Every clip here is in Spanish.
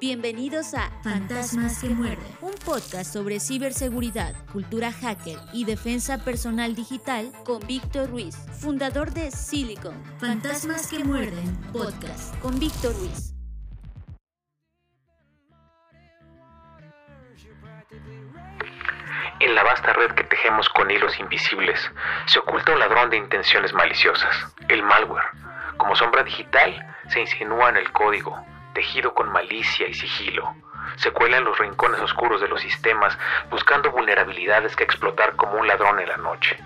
Bienvenidos a Fantasmas que muerden, un podcast sobre ciberseguridad, cultura hacker y defensa personal digital con Víctor Ruiz, fundador de Silicon. Fantasmas que muerden, podcast con Víctor Ruiz. En la vasta red que tejemos con hilos invisibles se oculta un ladrón de intenciones maliciosas, el malware. Como sombra digital, se insinúa en el código, tejido con malicia y sigilo. Se cuela en los rincones oscuros de los sistemas, buscando vulnerabilidades que explotar como un ladrón en la noche.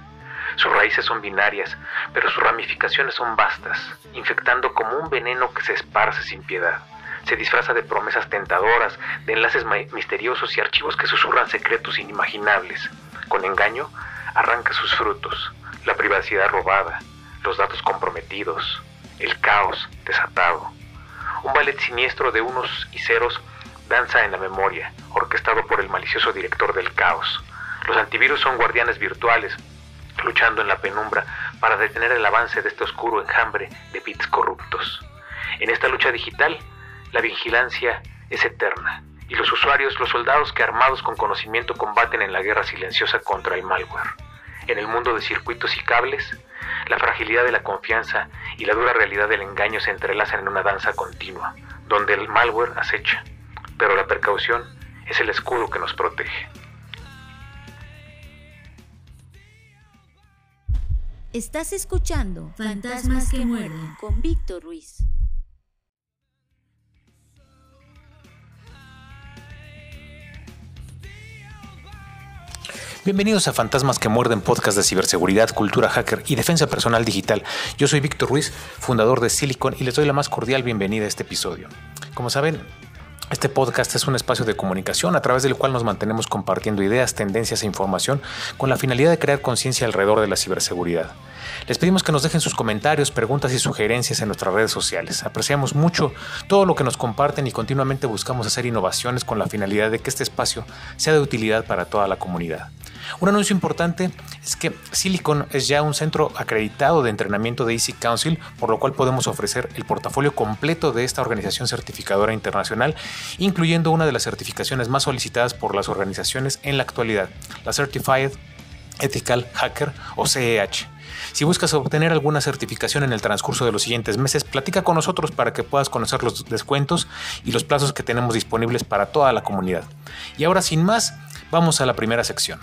Sus raíces son binarias, pero sus ramificaciones son vastas, infectando como un veneno que se esparce sin piedad. Se disfraza de promesas tentadoras, de enlaces misteriosos y archivos que susurran secretos inimaginables. Con engaño, arranca sus frutos, la privacidad robada, los datos comprometidos, el caos desatado. Un ballet siniestro de unos y ceros danza en la memoria, orquestado por el malicioso director del caos. Los antivirus son guardianes virtuales, luchando en la penumbra para detener el avance de este oscuro enjambre de bits corruptos. En esta lucha digital, la vigilancia es eterna, y los usuarios, los soldados que armados con conocimiento combaten en la guerra silenciosa contra el malware. En el mundo de circuitos y cables, la fragilidad de la confianza y la dura realidad del engaño se entrelazan en una danza continua, donde el malware acecha, pero la precaución es el escudo que nos protege. Estás escuchando Fantasmas que muerden con Víctor Ruiz. Bienvenidos a Fantasmas que Muerden, podcast de ciberseguridad, cultura hacker y defensa personal digital. Yo soy Víctor Ruiz, fundador de Silicon, y les doy la más cordial bienvenida a este episodio. Como saben, este podcast es un espacio de comunicación a través del cual nos mantenemos compartiendo ideas, tendencias e información con la finalidad de crear conciencia alrededor de la ciberseguridad. Les pedimos que nos dejen sus comentarios, preguntas y sugerencias en nuestras redes sociales. Apreciamos mucho todo lo que nos comparten y continuamente buscamos hacer innovaciones con la finalidad de que este espacio sea de utilidad para toda la comunidad. Un anuncio importante es que Silicon es ya un centro acreditado de entrenamiento de Easy Council, por lo cual podemos ofrecer el portafolio completo de esta organización certificadora internacional, incluyendo una de las certificaciones más solicitadas por las organizaciones en la actualidad, la Certified Ethical Hacker o CEH. Si buscas obtener alguna certificación en el transcurso de los siguientes meses, platica con nosotros para que puedas conocer los descuentos y los plazos que tenemos disponibles para toda la comunidad. Y ahora sin más, vamos a la primera sección.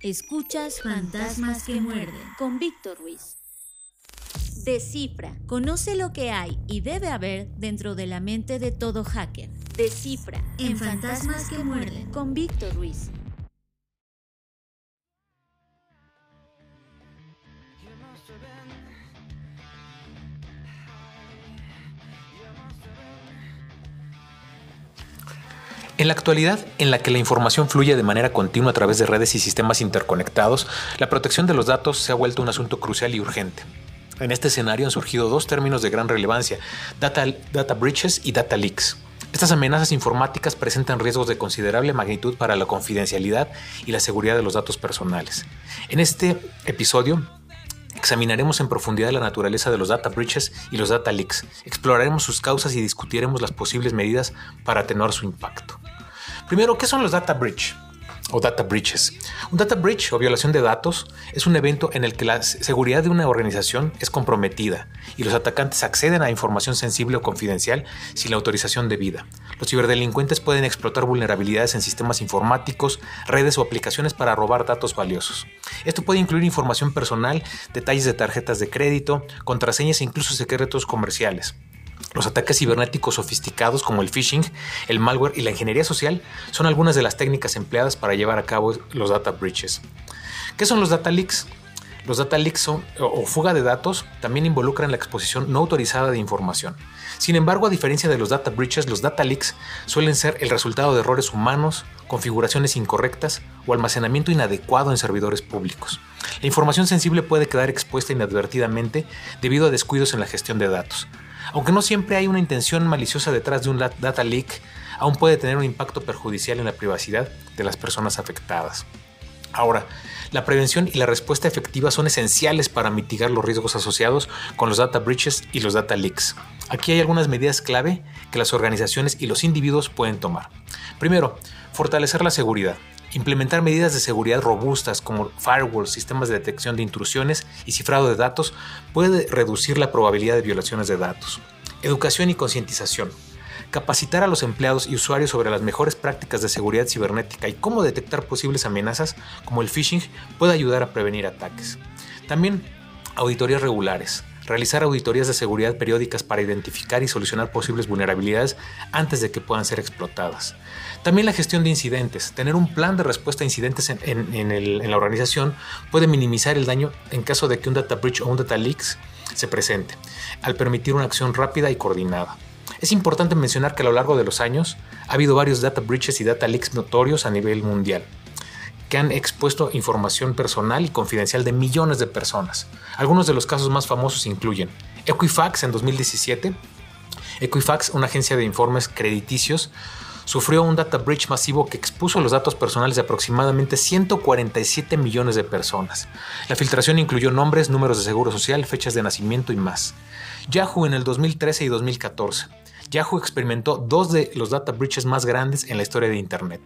Escuchas Fantasmas que muerden con Víctor Ruiz. Descifra, conoce lo que hay y debe haber dentro de la mente de todo hacker. Descifra en Fantasmas que muerden con Víctor Ruiz. En la actualidad, en la que la información fluye de manera continua a través de redes y sistemas interconectados, la protección de los datos se ha vuelto un asunto crucial y urgente. En este escenario han surgido dos términos de gran relevancia, data, data breaches y data leaks. Estas amenazas informáticas presentan riesgos de considerable magnitud para la confidencialidad y la seguridad de los datos personales. En este episodio Examinaremos en profundidad la naturaleza de los data breaches y los data leaks, exploraremos sus causas y discutiremos las posibles medidas para atenuar su impacto. Primero, ¿qué son los data breach? O data breaches. Un data breach o violación de datos es un evento en el que la seguridad de una organización es comprometida y los atacantes acceden a información sensible o confidencial sin la autorización debida. Los ciberdelincuentes pueden explotar vulnerabilidades en sistemas informáticos, redes o aplicaciones para robar datos valiosos. Esto puede incluir información personal, detalles de tarjetas de crédito, contraseñas e incluso secretos comerciales. Los ataques cibernéticos sofisticados como el phishing, el malware y la ingeniería social son algunas de las técnicas empleadas para llevar a cabo los data breaches. ¿Qué son los data leaks? Los data leaks o fuga de datos también involucran la exposición no autorizada de información. Sin embargo, a diferencia de los data breaches, los data leaks suelen ser el resultado de errores humanos, configuraciones incorrectas o almacenamiento inadecuado en servidores públicos. La información sensible puede quedar expuesta inadvertidamente debido a descuidos en la gestión de datos, aunque no siempre hay una intención maliciosa detrás de un data leak, aún puede tener un impacto perjudicial en la privacidad de las personas afectadas. Ahora, La prevención y la respuesta efectiva son esenciales para mitigar los riesgos asociados con los data breaches y los data leaks. Aquí hay algunas medidas clave que las organizaciones y los individuos pueden tomar. Primero, fortalecer la seguridad. Implementar medidas de seguridad robustas como firewalls, sistemas de detección de intrusiones y cifrado de datos puede reducir la probabilidad de violaciones de datos. Educación y concientización. Capacitar a los empleados y usuarios sobre las mejores prácticas de seguridad cibernética y cómo detectar posibles amenazas como el phishing puede ayudar a prevenir ataques. También auditorías regulares. Realizar auditorías de seguridad periódicas para identificar y solucionar posibles vulnerabilidades antes de que puedan ser explotadas. También la gestión de incidentes. Tener un plan de respuesta a incidentes en, la organización puede minimizar el daño en caso de que un data breach o un data leak se presente, al permitir una acción rápida y coordinada. Es importante mencionar que a lo largo de los años ha habido varios data breaches y data leaks notorios a nivel mundial que han expuesto información personal y confidencial de millones de personas. Algunos de los casos más famosos incluyen Equifax en 2017. Equifax, una agencia de informes crediticios, sufrió un data breach masivo que expuso los datos personales de aproximadamente 147 millones de personas. La filtración incluyó nombres, números de seguro social, fechas de nacimiento y más. Yahoo en el 2013 y 2014. Yahoo experimentó dos de los data breaches más grandes en la historia de Internet.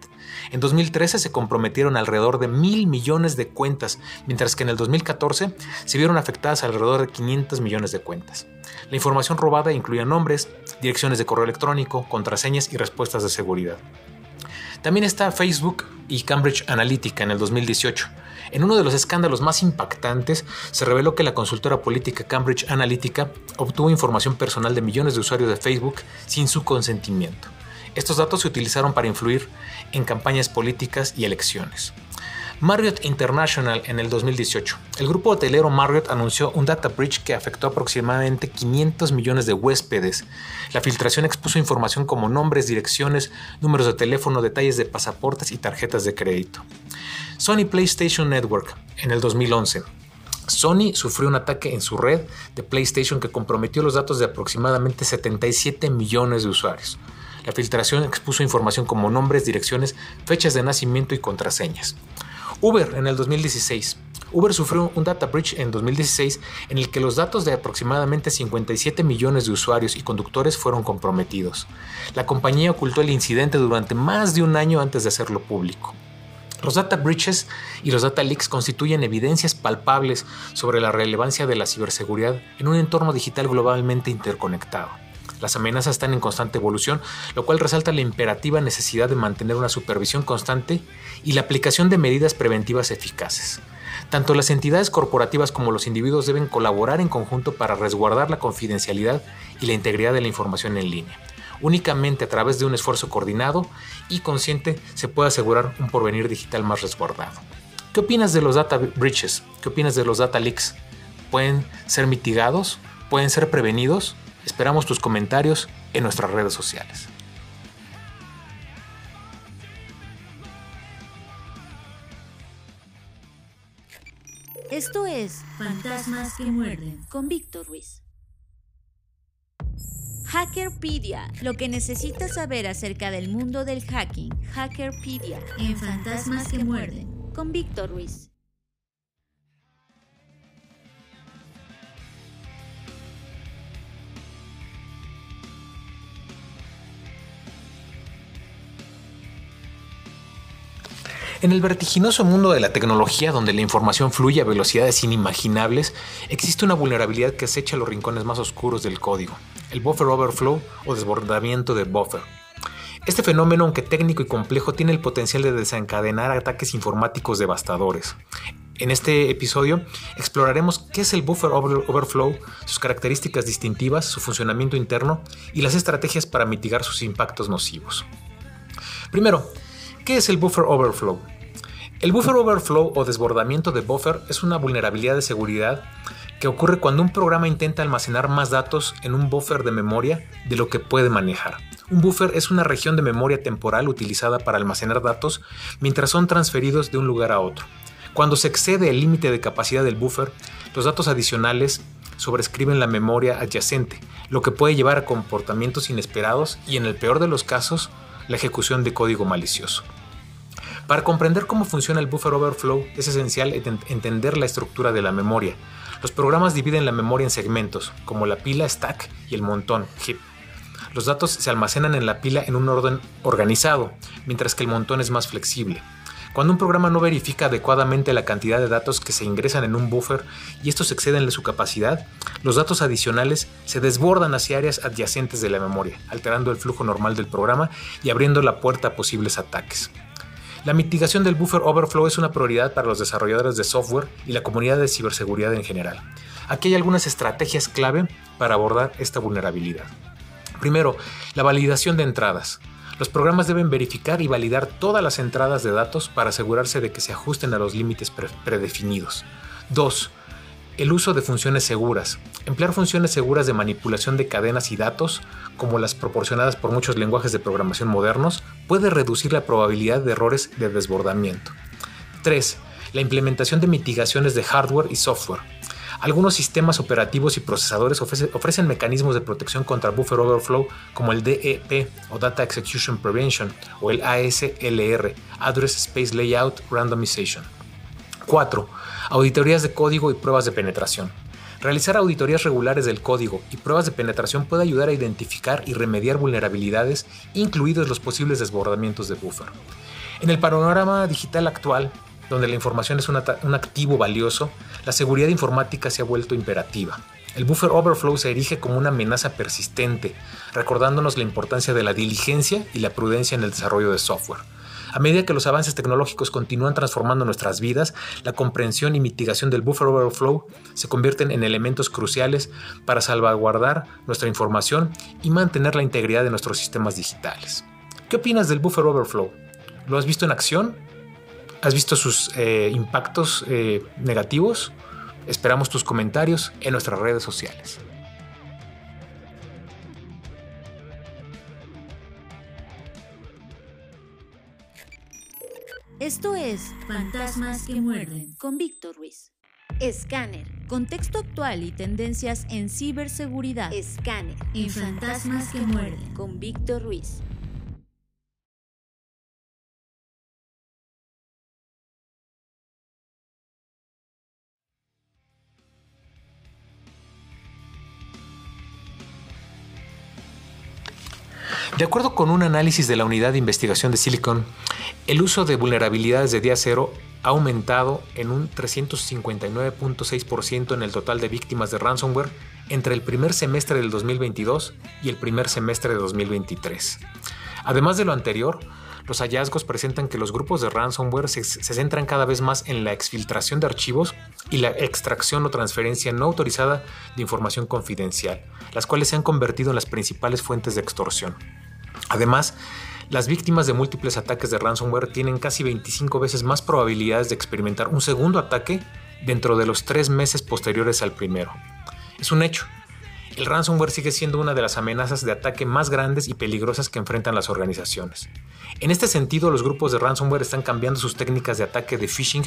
En 2013 se comprometieron alrededor de mil millones de cuentas, mientras que en el 2014 se vieron afectadas alrededor de 500 millones de cuentas. La información robada incluía nombres, direcciones de correo electrónico, contraseñas y respuestas de seguridad. También está Facebook y Cambridge Analytica en el 2018. En uno de los escándalos más impactantes, se reveló que la consultora política Cambridge Analytica obtuvo información personal de millones de usuarios de Facebook sin su consentimiento. Estos datos se utilizaron para influir en campañas políticas y elecciones. Marriott International en el 2018. El grupo hotelero Marriott anunció un data breach que afectó aproximadamente 500 millones de huéspedes. La filtración expuso información como nombres, direcciones, números de teléfono, detalles de pasaportes y tarjetas de crédito. Sony PlayStation Network en el 2011. Sony sufrió un ataque en su red de PlayStation que comprometió los datos de aproximadamente 77 millones de usuarios. La filtración expuso información como nombres, direcciones, fechas de nacimiento y contraseñas. Uber en el 2016. Uber sufrió un data breach en 2016 en el que los datos de aproximadamente 57 millones de usuarios y conductores fueron comprometidos. La compañía ocultó el incidente durante más de un año antes de hacerlo público. Los data breaches y los data leaks constituyen evidencias palpables sobre la relevancia de la ciberseguridad en un entorno digital globalmente interconectado. Las amenazas están en constante evolución, lo cual resalta la imperativa necesidad de mantener una supervisión constante y la aplicación de medidas preventivas eficaces. Tanto las entidades corporativas como los individuos deben colaborar en conjunto para resguardar la confidencialidad y la integridad de la información en línea. Únicamente a través de un esfuerzo coordinado y consciente se puede asegurar un porvenir digital más resguardado. ¿Qué opinas de los data breaches? ¿Qué opinas de los data leaks? ¿Pueden ser mitigados? ¿Pueden ser prevenidos? Esperamos tus comentarios en nuestras redes sociales. Esto es Fantasmas que muerden con Víctor Ruiz. Hackerpedia, lo que necesitas saber acerca del mundo del hacking. Hackerpedia en Fantasmas que muerden con Víctor Ruiz. En el vertiginoso mundo de la tecnología, donde la información fluye a velocidades inimaginables, existe una vulnerabilidad que acecha los rincones más oscuros del código, el buffer overflow o desbordamiento de buffer. Este fenómeno, aunque técnico y complejo, tiene el potencial de desencadenar ataques informáticos devastadores. En este episodio exploraremos qué es el buffer overflow, sus características distintivas, su funcionamiento interno y las estrategias para mitigar sus impactos nocivos. Primero, ¿Qué es el buffer overflow? El buffer overflow o desbordamiento de buffer es una vulnerabilidad de seguridad que ocurre cuando un programa intenta almacenar más datos en un buffer de memoria de lo que puede manejar. Un buffer es una región de memoria temporal utilizada para almacenar datos mientras son transferidos de un lugar a otro. Cuando se excede el límite de capacidad del buffer, los datos adicionales sobrescriben la memoria adyacente, lo que puede llevar a comportamientos inesperados y en el peor de los casos, la ejecución de código malicioso. Para comprender cómo funciona el buffer overflow es esencial entender la estructura de la memoria. Los programas dividen la memoria en segmentos, como la pila stack y el montón heap. Los datos se almacenan en la pila en un orden organizado, mientras que el montón es más flexible. Cuando un programa no verifica adecuadamente la cantidad de datos que se ingresan en un buffer y estos exceden de su capacidad, los datos adicionales se desbordan hacia áreas adyacentes de la memoria, alterando el flujo normal del programa y abriendo la puerta a posibles ataques. La mitigación del buffer overflow es una prioridad para los desarrolladores de software y la comunidad de ciberseguridad en general. Aquí hay algunas estrategias clave para abordar esta vulnerabilidad. Primero, la validación de entradas. Los programas deben verificar y validar todas las entradas de datos para asegurarse de que se ajusten a los límites predefinidos. 2. El uso de funciones seguras. Emplear funciones seguras de manipulación de cadenas y datos, como las proporcionadas por muchos lenguajes de programación modernos, puede reducir la probabilidad de errores de desbordamiento. 3. La implementación de mitigaciones de hardware y software. Algunos sistemas operativos y procesadores ofrecen mecanismos de protección contra buffer overflow como el DEP o Data Execution Prevention o el ASLR, Address Space Layout Randomization. 4. Auditorías de código y pruebas de penetración. Realizar auditorías regulares del código y pruebas de penetración puede ayudar a identificar y remediar vulnerabilidades, incluidos los posibles desbordamientos de buffer. En el panorama digital actual, donde la información es un, activo valioso, la seguridad informática se ha vuelto imperativa. El buffer overflow se erige como una amenaza persistente, recordándonos la importancia de la diligencia y la prudencia en el desarrollo de software. A medida que los avances tecnológicos continúan transformando nuestras vidas, la comprensión y mitigación del buffer overflow se convierten en elementos cruciales para salvaguardar nuestra información y mantener la integridad de nuestros sistemas digitales. ¿Qué opinas del buffer overflow? ¿Lo has visto en acción? ¿Has visto sus eh, impactos eh, negativos? Esperamos tus comentarios en nuestras redes sociales. Esto es Fantasmas que muerden con Víctor Ruiz. Escáner. Contexto actual y tendencias en ciberseguridad. Escáner. En Fantasmas que muerden con Víctor Ruiz. De acuerdo con un análisis de la unidad de investigación de Silicon, el uso de vulnerabilidades de día cero ha aumentado en un 359.6% en el total de víctimas de ransomware entre el primer semestre del 2022 y el primer semestre de 2023. Además de lo anterior, los hallazgos presentan que los grupos de ransomware se, centran cada vez más en la exfiltración de archivos y la extracción o transferencia no autorizada de información confidencial, las cuales se han convertido en las principales fuentes de extorsión. Además, las víctimas de múltiples ataques de ransomware tienen casi 25 veces más probabilidades de experimentar un segundo ataque dentro de los tres meses posteriores al primero. Es un hecho. El ransomware sigue siendo una de las amenazas de ataque más grandes y peligrosas que enfrentan las organizaciones. En este sentido, los grupos de ransomware están cambiando sus técnicas de ataque de phishing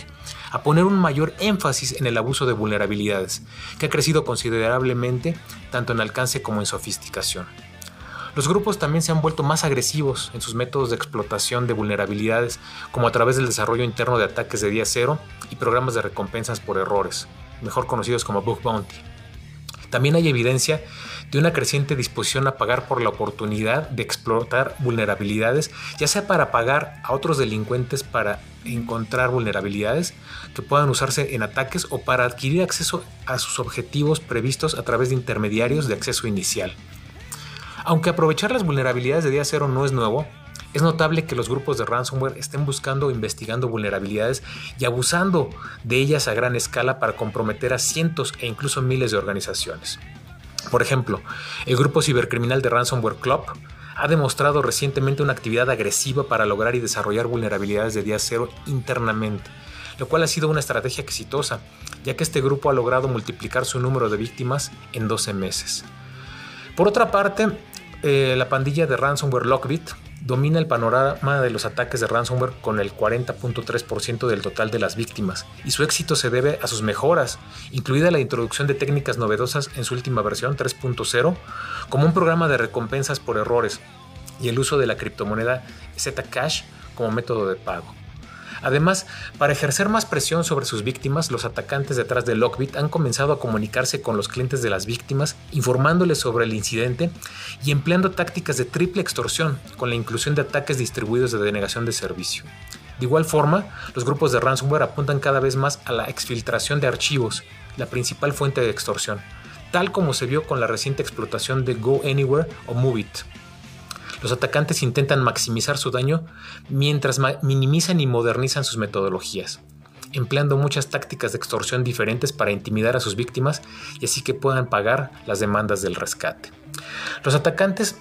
a poner un mayor énfasis en el abuso de vulnerabilidades, que ha crecido considerablemente tanto en alcance como en sofisticación. Los grupos también se han vuelto más agresivos en sus métodos de explotación de vulnerabilidades, como a través del desarrollo interno de ataques de día cero y programas de recompensas por errores, mejor conocidos como Bug Bounty. También hay evidencia de una creciente disposición a pagar por la oportunidad de explotar vulnerabilidades, ya sea para pagar a otros delincuentes para encontrar vulnerabilidades que puedan usarse en ataques o para adquirir acceso a sus objetivos previstos a través de intermediarios de acceso inicial. Aunque aprovechar las vulnerabilidades de día cero no es nuevo, es notable que los grupos de ransomware estén buscando investigando vulnerabilidades y abusando de ellas a gran escala para comprometer a cientos e incluso miles de organizaciones. Por ejemplo, el grupo cibercriminal de Ransomware Club ha demostrado recientemente una actividad agresiva para lograr y desarrollar vulnerabilidades de día cero internamente, lo cual ha sido una estrategia exitosa, ya que este grupo ha logrado multiplicar su número de víctimas en 12 meses. Por otra parte, eh, la pandilla de ransomware Lockbit domina el panorama de los ataques de ransomware con el 40.3% del total de las víctimas, y su éxito se debe a sus mejoras, incluida la introducción de técnicas novedosas en su última versión 3.0, como un programa de recompensas por errores y el uso de la criptomoneda Zcash como método de pago. Además, para ejercer más presión sobre sus víctimas, los atacantes detrás de Lockbit han comenzado a comunicarse con los clientes de las víctimas, informándoles sobre el incidente y empleando tácticas de triple extorsión, con la inclusión de ataques distribuidos de denegación de servicio. De igual forma, los grupos de ransomware apuntan cada vez más a la exfiltración de archivos, la principal fuente de extorsión, tal como se vio con la reciente explotación de Go Anywhere o Moveit. Los atacantes intentan maximizar su daño mientras minimizan y modernizan sus metodologías, empleando muchas tácticas de extorsión diferentes para intimidar a sus víctimas y así que puedan pagar las demandas del rescate. Los atacantes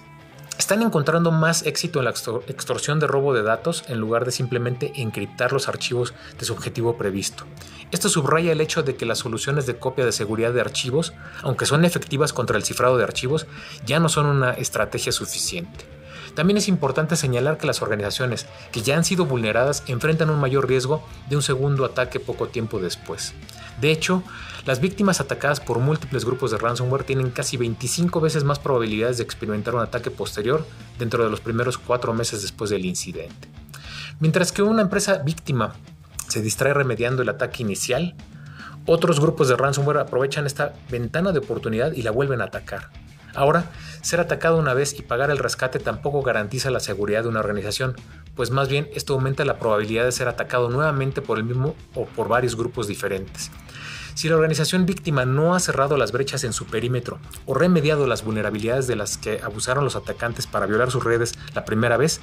están encontrando más éxito en la extorsión de robo de datos en lugar de simplemente encriptar los archivos de su objetivo previsto. Esto subraya el hecho de que las soluciones de copia de seguridad de archivos, aunque son efectivas contra el cifrado de archivos, ya no son una estrategia suficiente. También es importante señalar que las organizaciones que ya han sido vulneradas enfrentan un mayor riesgo de un segundo ataque poco tiempo después. De hecho, las víctimas atacadas por múltiples grupos de ransomware tienen casi 25 veces más probabilidades de experimentar un ataque posterior dentro de los primeros cuatro meses después del incidente. Mientras que una empresa víctima se distrae remediando el ataque inicial, otros grupos de ransomware aprovechan esta ventana de oportunidad y la vuelven a atacar. Ahora, ser atacado una vez y pagar el rescate tampoco garantiza la seguridad de una organización, pues más bien esto aumenta la probabilidad de ser atacado nuevamente por el mismo o por varios grupos diferentes. Si la organización víctima no ha cerrado las brechas en su perímetro o remediado las vulnerabilidades de las que abusaron los atacantes para violar sus redes la primera vez,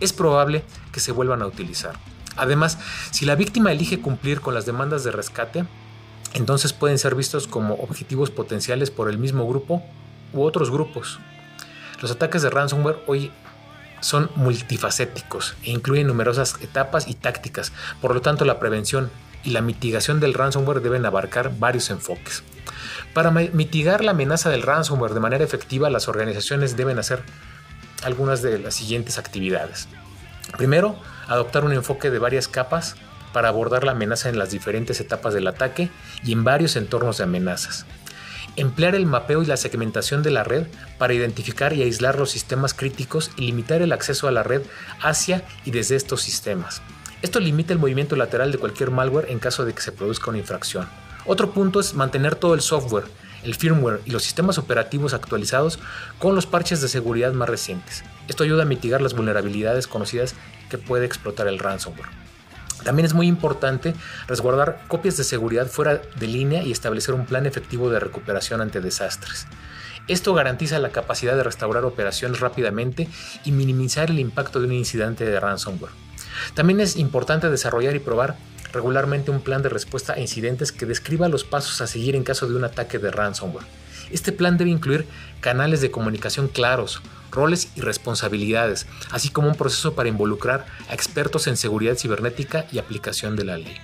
es probable que se vuelvan a utilizar. Además, si la víctima elige cumplir con las demandas de rescate, entonces pueden ser vistos como objetivos potenciales por el mismo grupo u otros grupos. Los ataques de ransomware hoy son multifacéticos e incluyen numerosas etapas y tácticas, por lo tanto la prevención y la mitigación del ransomware deben abarcar varios enfoques. Para mitigar la amenaza del ransomware de manera efectiva, las organizaciones deben hacer algunas de las siguientes actividades. Primero, adoptar un enfoque de varias capas para abordar la amenaza en las diferentes etapas del ataque y en varios entornos de amenazas emplear el mapeo y la segmentación de la red para identificar y aislar los sistemas críticos y limitar el acceso a la red hacia y desde estos sistemas. Esto limita el movimiento lateral de cualquier malware en caso de que se produzca una infracción. Otro punto es mantener todo el software, el firmware y los sistemas operativos actualizados con los parches de seguridad más recientes. Esto ayuda a mitigar las vulnerabilidades conocidas que puede explotar el ransomware. También es muy importante resguardar copias de seguridad fuera de línea y establecer un plan efectivo de recuperación ante desastres. Esto garantiza la capacidad de restaurar operaciones rápidamente y minimizar el impacto de un incidente de ransomware. También es importante desarrollar y probar regularmente un plan de respuesta a incidentes que describa los pasos a seguir en caso de un ataque de ransomware. Este plan debe incluir canales de comunicación claros, roles y responsabilidades, así como un proceso para involucrar a expertos en seguridad cibernética y aplicación de la ley.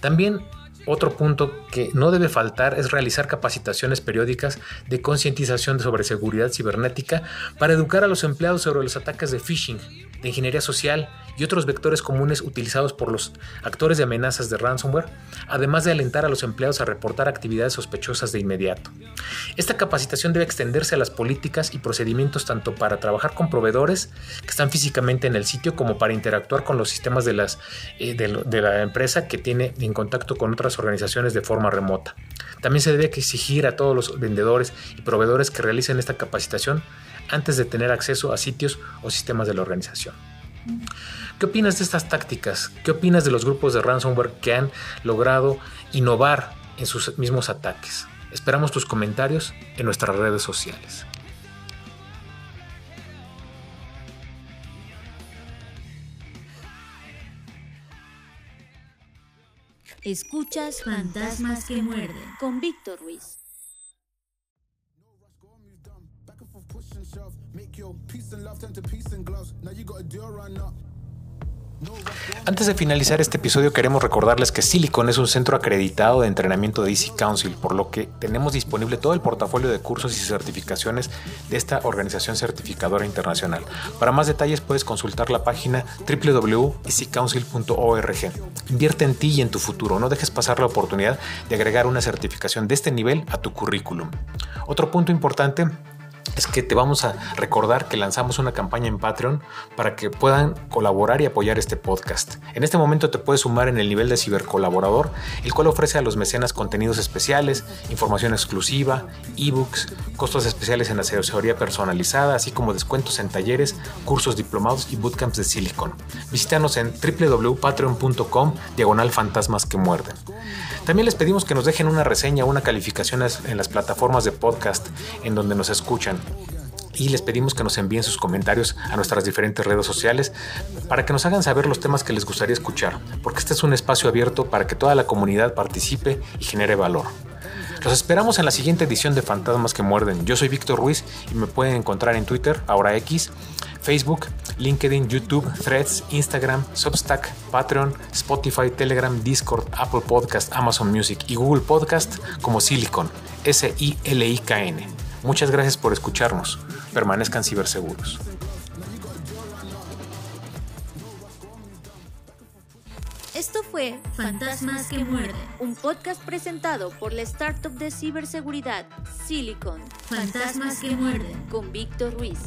También otro punto que no debe faltar es realizar capacitaciones periódicas de concientización sobre seguridad cibernética para educar a los empleados sobre los ataques de phishing, de ingeniería social y otros vectores comunes utilizados por los actores de amenazas de ransomware, además de alentar a los empleados a reportar actividades sospechosas de inmediato. Esta capacitación debe extenderse a las políticas y procedimientos tanto para trabajar con proveedores que están físicamente en el sitio como para interactuar con los sistemas de, eh, de la empresa que tiene en contacto con otras organizaciones de forma remota. También se debe exigir a todos los vendedores y proveedores que realicen esta capacitación antes de tener acceso a sitios o sistemas de la organización. ¿Qué opinas de estas tácticas? ¿Qué opinas de los grupos de ransomware que han logrado innovar en sus mismos ataques? Esperamos tus comentarios en nuestras redes sociales. Escuchas Fantasmas que muerden con Víctor Ruiz. Antes de finalizar este episodio queremos recordarles que Silicon es un centro acreditado de entrenamiento de Easy Council, por lo que tenemos disponible todo el portafolio de cursos y certificaciones de esta organización certificadora internacional. Para más detalles puedes consultar la página www.easycouncil.org. Invierte en ti y en tu futuro, no dejes pasar la oportunidad de agregar una certificación de este nivel a tu currículum. Otro punto importante es que te vamos a recordar que lanzamos una campaña en Patreon para que puedan colaborar y apoyar este podcast. En este momento te puedes sumar en el nivel de cibercolaborador, el cual ofrece a los mecenas contenidos especiales, información exclusiva, ebooks, costos especiales en asesoría personalizada, así como descuentos en talleres, cursos diplomados y bootcamps de Silicon. Visítanos en www.patreon.com diagonal fantasmas que muerden. También les pedimos que nos dejen una reseña o una calificación en las plataformas de podcast en donde nos escuchan y les pedimos que nos envíen sus comentarios a nuestras diferentes redes sociales para que nos hagan saber los temas que les gustaría escuchar, porque este es un espacio abierto para que toda la comunidad participe y genere valor. Los esperamos en la siguiente edición de Fantasmas que Muerden. Yo soy Víctor Ruiz y me pueden encontrar en Twitter, ahora X, Facebook, LinkedIn, YouTube, Threads, Instagram, Substack, Patreon, Spotify, Telegram, Discord, Apple Podcast, Amazon Music y Google Podcast como Silicon, S-I-L-I-K-N. Muchas gracias por escucharnos. Permanezcan ciberseguros. Esto fue Fantasmas que muerden, un podcast presentado por la startup de ciberseguridad Silicon. Fantasmas que muerden con Víctor Ruiz.